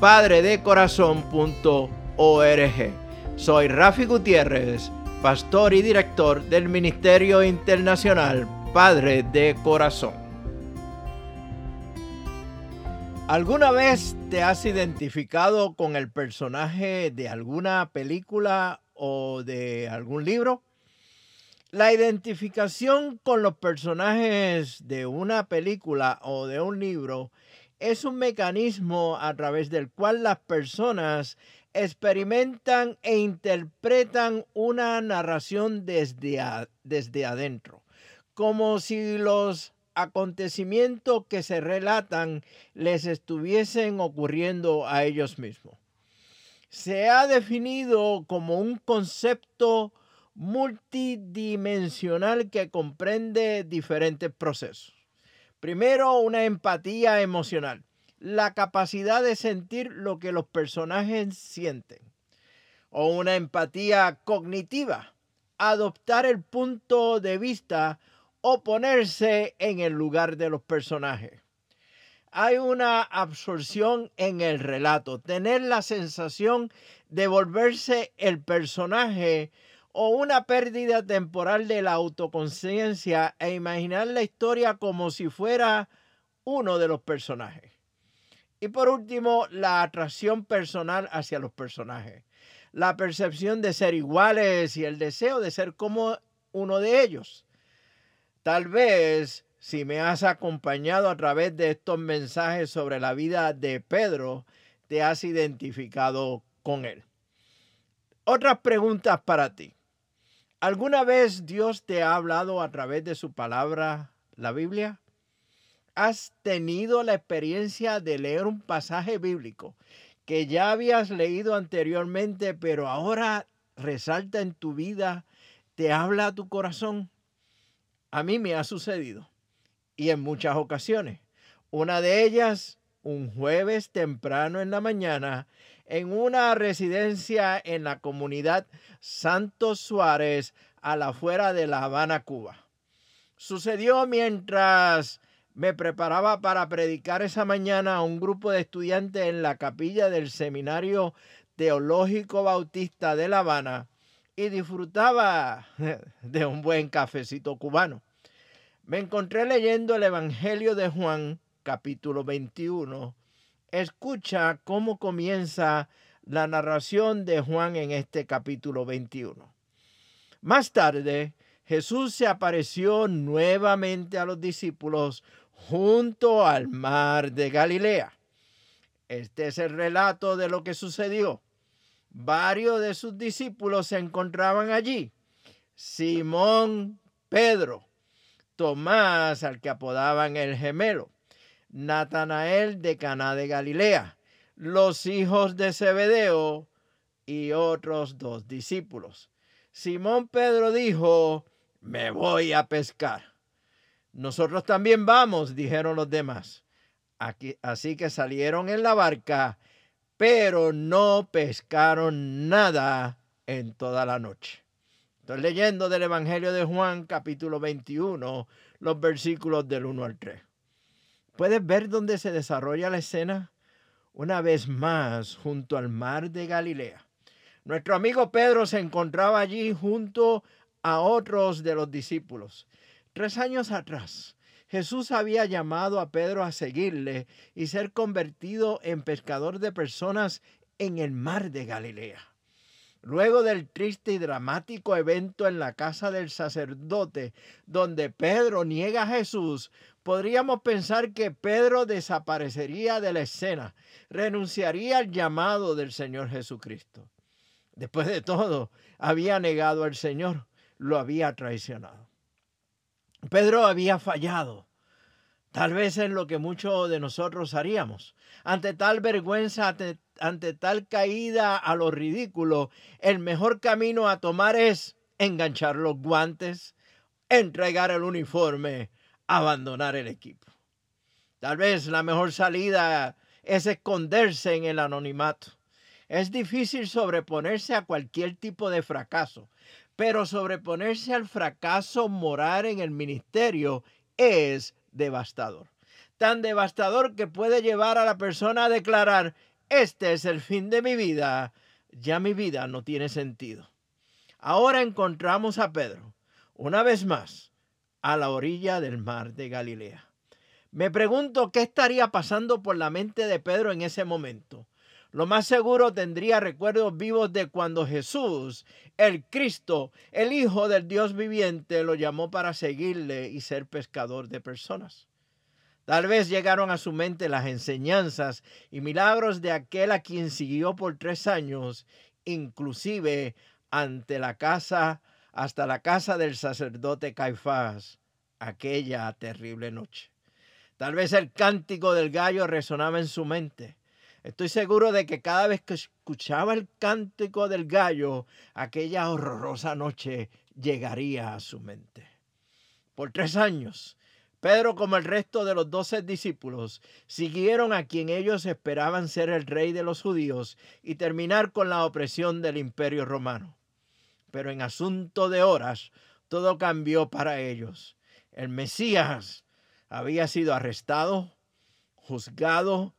www.padredecorazon.org Soy Rafi Gutiérrez, pastor y director del Ministerio Internacional Padre de Corazón. ¿Alguna vez te has identificado con el personaje de alguna película o de algún libro? La identificación con los personajes de una película o de un libro es un mecanismo a través del cual las personas experimentan e interpretan una narración desde, desde adentro, como si los acontecimientos que se relatan les estuviesen ocurriendo a ellos mismos. Se ha definido como un concepto multidimensional que comprende diferentes procesos. Primero, una empatía emocional, la capacidad de sentir lo que los personajes sienten. O una empatía cognitiva, adoptar el punto de vista o ponerse en el lugar de los personajes. Hay una absorción en el relato, tener la sensación de volverse el personaje o una pérdida temporal de la autoconciencia e imaginar la historia como si fuera uno de los personajes. Y por último, la atracción personal hacia los personajes, la percepción de ser iguales y el deseo de ser como uno de ellos. Tal vez si me has acompañado a través de estos mensajes sobre la vida de Pedro, te has identificado con él. Otras preguntas para ti. ¿Alguna vez Dios te ha hablado a través de su palabra, la Biblia? ¿Has tenido la experiencia de leer un pasaje bíblico que ya habías leído anteriormente, pero ahora resalta en tu vida, te habla a tu corazón? A mí me ha sucedido y en muchas ocasiones. Una de ellas, un jueves temprano en la mañana, en una residencia en la comunidad Santos Suárez, a la afuera de La Habana, Cuba. Sucedió mientras me preparaba para predicar esa mañana a un grupo de estudiantes en la capilla del Seminario Teológico Bautista de La Habana y disfrutaba de un buen cafecito cubano. Me encontré leyendo el Evangelio de Juan, capítulo 21. Escucha cómo comienza la narración de Juan en este capítulo 21. Más tarde, Jesús se apareció nuevamente a los discípulos junto al mar de Galilea. Este es el relato de lo que sucedió varios de sus discípulos se encontraban allí. Simón Pedro, Tomás, al que apodaban el gemelo, Natanael de Caná de Galilea, los hijos de Zebedeo y otros dos discípulos. Simón Pedro dijo, me voy a pescar. Nosotros también vamos, dijeron los demás. Así que salieron en la barca pero no pescaron nada en toda la noche. Estoy leyendo del Evangelio de Juan capítulo 21, los versículos del 1 al 3. ¿Puedes ver dónde se desarrolla la escena? Una vez más, junto al mar de Galilea. Nuestro amigo Pedro se encontraba allí junto a otros de los discípulos. Tres años atrás, Jesús había llamado a Pedro a seguirle y ser convertido en pescador de personas en el mar de Galilea. Luego del triste y dramático evento en la casa del sacerdote, donde Pedro niega a Jesús, podríamos pensar que Pedro desaparecería de la escena, renunciaría al llamado del Señor Jesucristo. Después de todo, había negado al Señor, lo había traicionado. Pedro había fallado, tal vez en lo que muchos de nosotros haríamos. Ante tal vergüenza, ante, tal caída a lo ridículo, el mejor camino a tomar es enganchar los guantes, entregar el uniforme, abandonar el equipo. Tal vez la mejor salida es esconderse en el anonimato. Es difícil sobreponerse a cualquier tipo de fracaso, pero sobreponerse al fracaso moral en el ministerio es devastador. Tan devastador que puede llevar a la persona a declarar, este es el fin de mi vida, ya mi vida no tiene sentido. Ahora encontramos a Pedro, una vez más, a la orilla del mar de Galilea. Me pregunto qué estaría pasando por la mente de Pedro en ese momento. Lo más seguro tendría recuerdos vivos de cuando Jesús, el Cristo, el Hijo del Dios viviente, lo llamó para seguirle y ser pescador de personas. Tal vez llegaron a su mente las enseñanzas y milagros de aquel a quien siguió por tres años, inclusive ante la casa, hasta la casa del sacerdote Caifás, aquella terrible noche. Tal vez el cántico del gallo resonaba en su mente. Estoy seguro de que cada vez que escuchaba el cántico del gallo, aquella horrorosa noche llegaría a su mente. Por tres años, Pedro, como el resto de los doce discípulos, siguieron a quien ellos esperaban ser el rey de los judíos y terminar con la opresión del imperio romano. Pero en asunto de horas, todo cambió para ellos. El Mesías había sido arrestado, juzgado,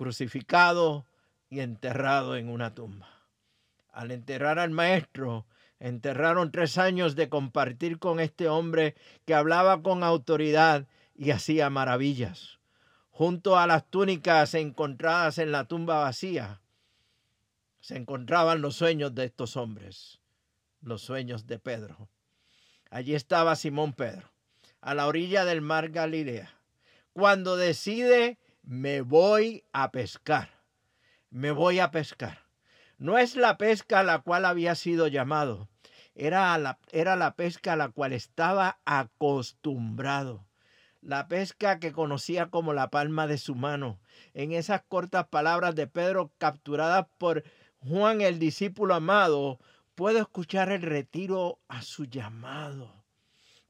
crucificado y enterrado en una tumba. Al enterrar al maestro, enterraron tres años de compartir con este hombre que hablaba con autoridad y hacía maravillas. Junto a las túnicas encontradas en la tumba vacía, se encontraban los sueños de estos hombres, los sueños de Pedro. Allí estaba Simón Pedro a la orilla del mar Galilea, cuando decide, me voy a pescar, me voy a pescar. No es la pesca a la cual había sido llamado, era la, era la pesca a la cual estaba acostumbrado. La pesca que conocía como la palma de su mano. En esas cortas palabras de Pedro capturadas por Juan el discípulo amado, puedo escuchar el retiro a su llamado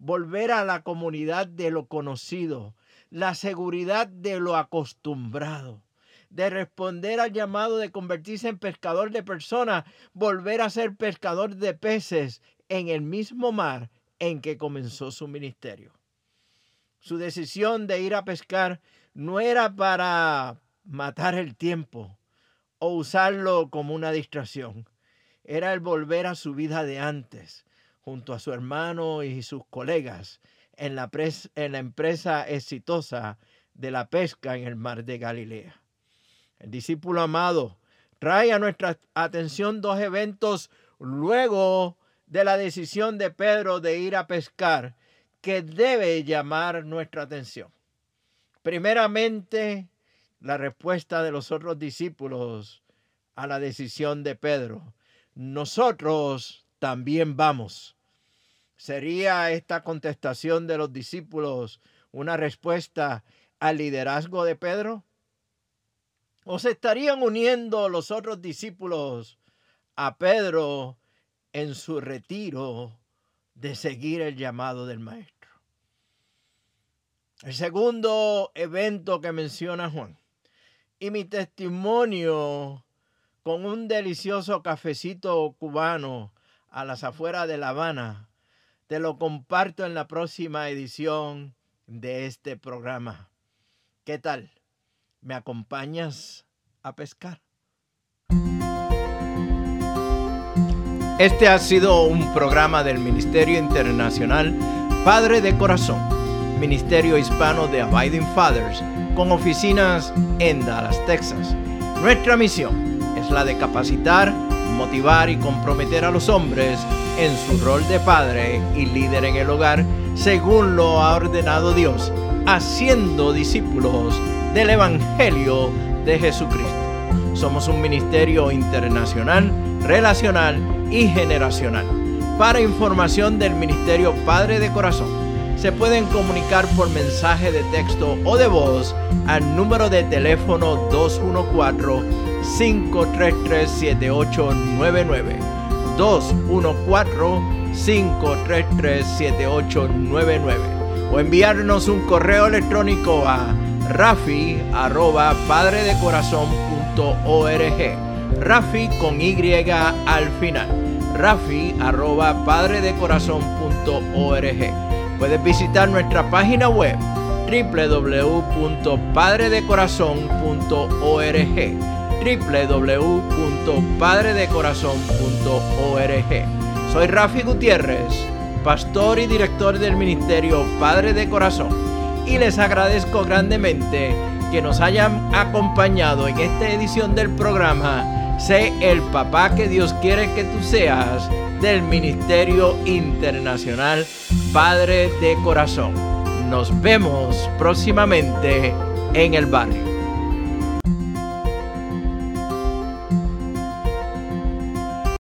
volver a la comunidad de lo conocido, la seguridad de lo acostumbrado, de responder al llamado de convertirse en pescador de personas, volver a ser pescador de peces en el mismo mar en que comenzó su ministerio. Su decisión de ir a pescar no era para matar el tiempo o usarlo como una distracción, era el volver a su vida de antes, junto a su hermano y sus colegas en la, en la empresa exitosa de la pesca en el mar de Galilea. El discípulo amado trae a nuestra atención dos eventos luego de la decisión de Pedro de ir a pescar que debe llamar nuestra atención. Primeramente, la respuesta de los otros discípulos a la decisión de Pedro. Nosotros también vamos. ¿Sería esta contestación de los discípulos una respuesta al liderazgo de Pedro? ¿O se estarían uniendo los otros discípulos a Pedro en su retiro de seguir el llamado del Maestro? El segundo evento que menciona Juan y mi testimonio con un delicioso cafecito cubano a las afueras de La Habana, te lo comparto en la próxima edición de este programa. ¿Qué tal? ¿Me acompañas a pescar? Este ha sido un programa del Ministerio Internacional Padre de Corazón, Ministerio Hispano de Abiding Fathers, con oficinas en Dallas, Texas. Nuestra misión es la de capacitar, motivar y comprometer a los hombres en su rol de padre y líder en el hogar, según lo ha ordenado Dios, haciendo discípulos del Evangelio de Jesucristo. Somos un ministerio internacional, relacional y generacional. Para información del Ministerio Padre de Corazón, se pueden comunicar por mensaje de texto o de voz al número de teléfono 214-533-7899. 214-533-7899. O enviarnos un correo electrónico a rafi arroba padredecorazon.org. Rafi con Y al final. Rafi arroba padredecorazon.org Puedes visitar nuestra página web www.padredecorazon.org www.padredecorazon.org Soy Rafi Gutiérrez, pastor y director del ministerio Padre de Corazón y les agradezco grandemente que nos hayan acompañado en esta edición del programa Sé el papá que Dios quiere que tú seas del Ministerio Internacional Padre de Corazón. Nos vemos próximamente en el barrio.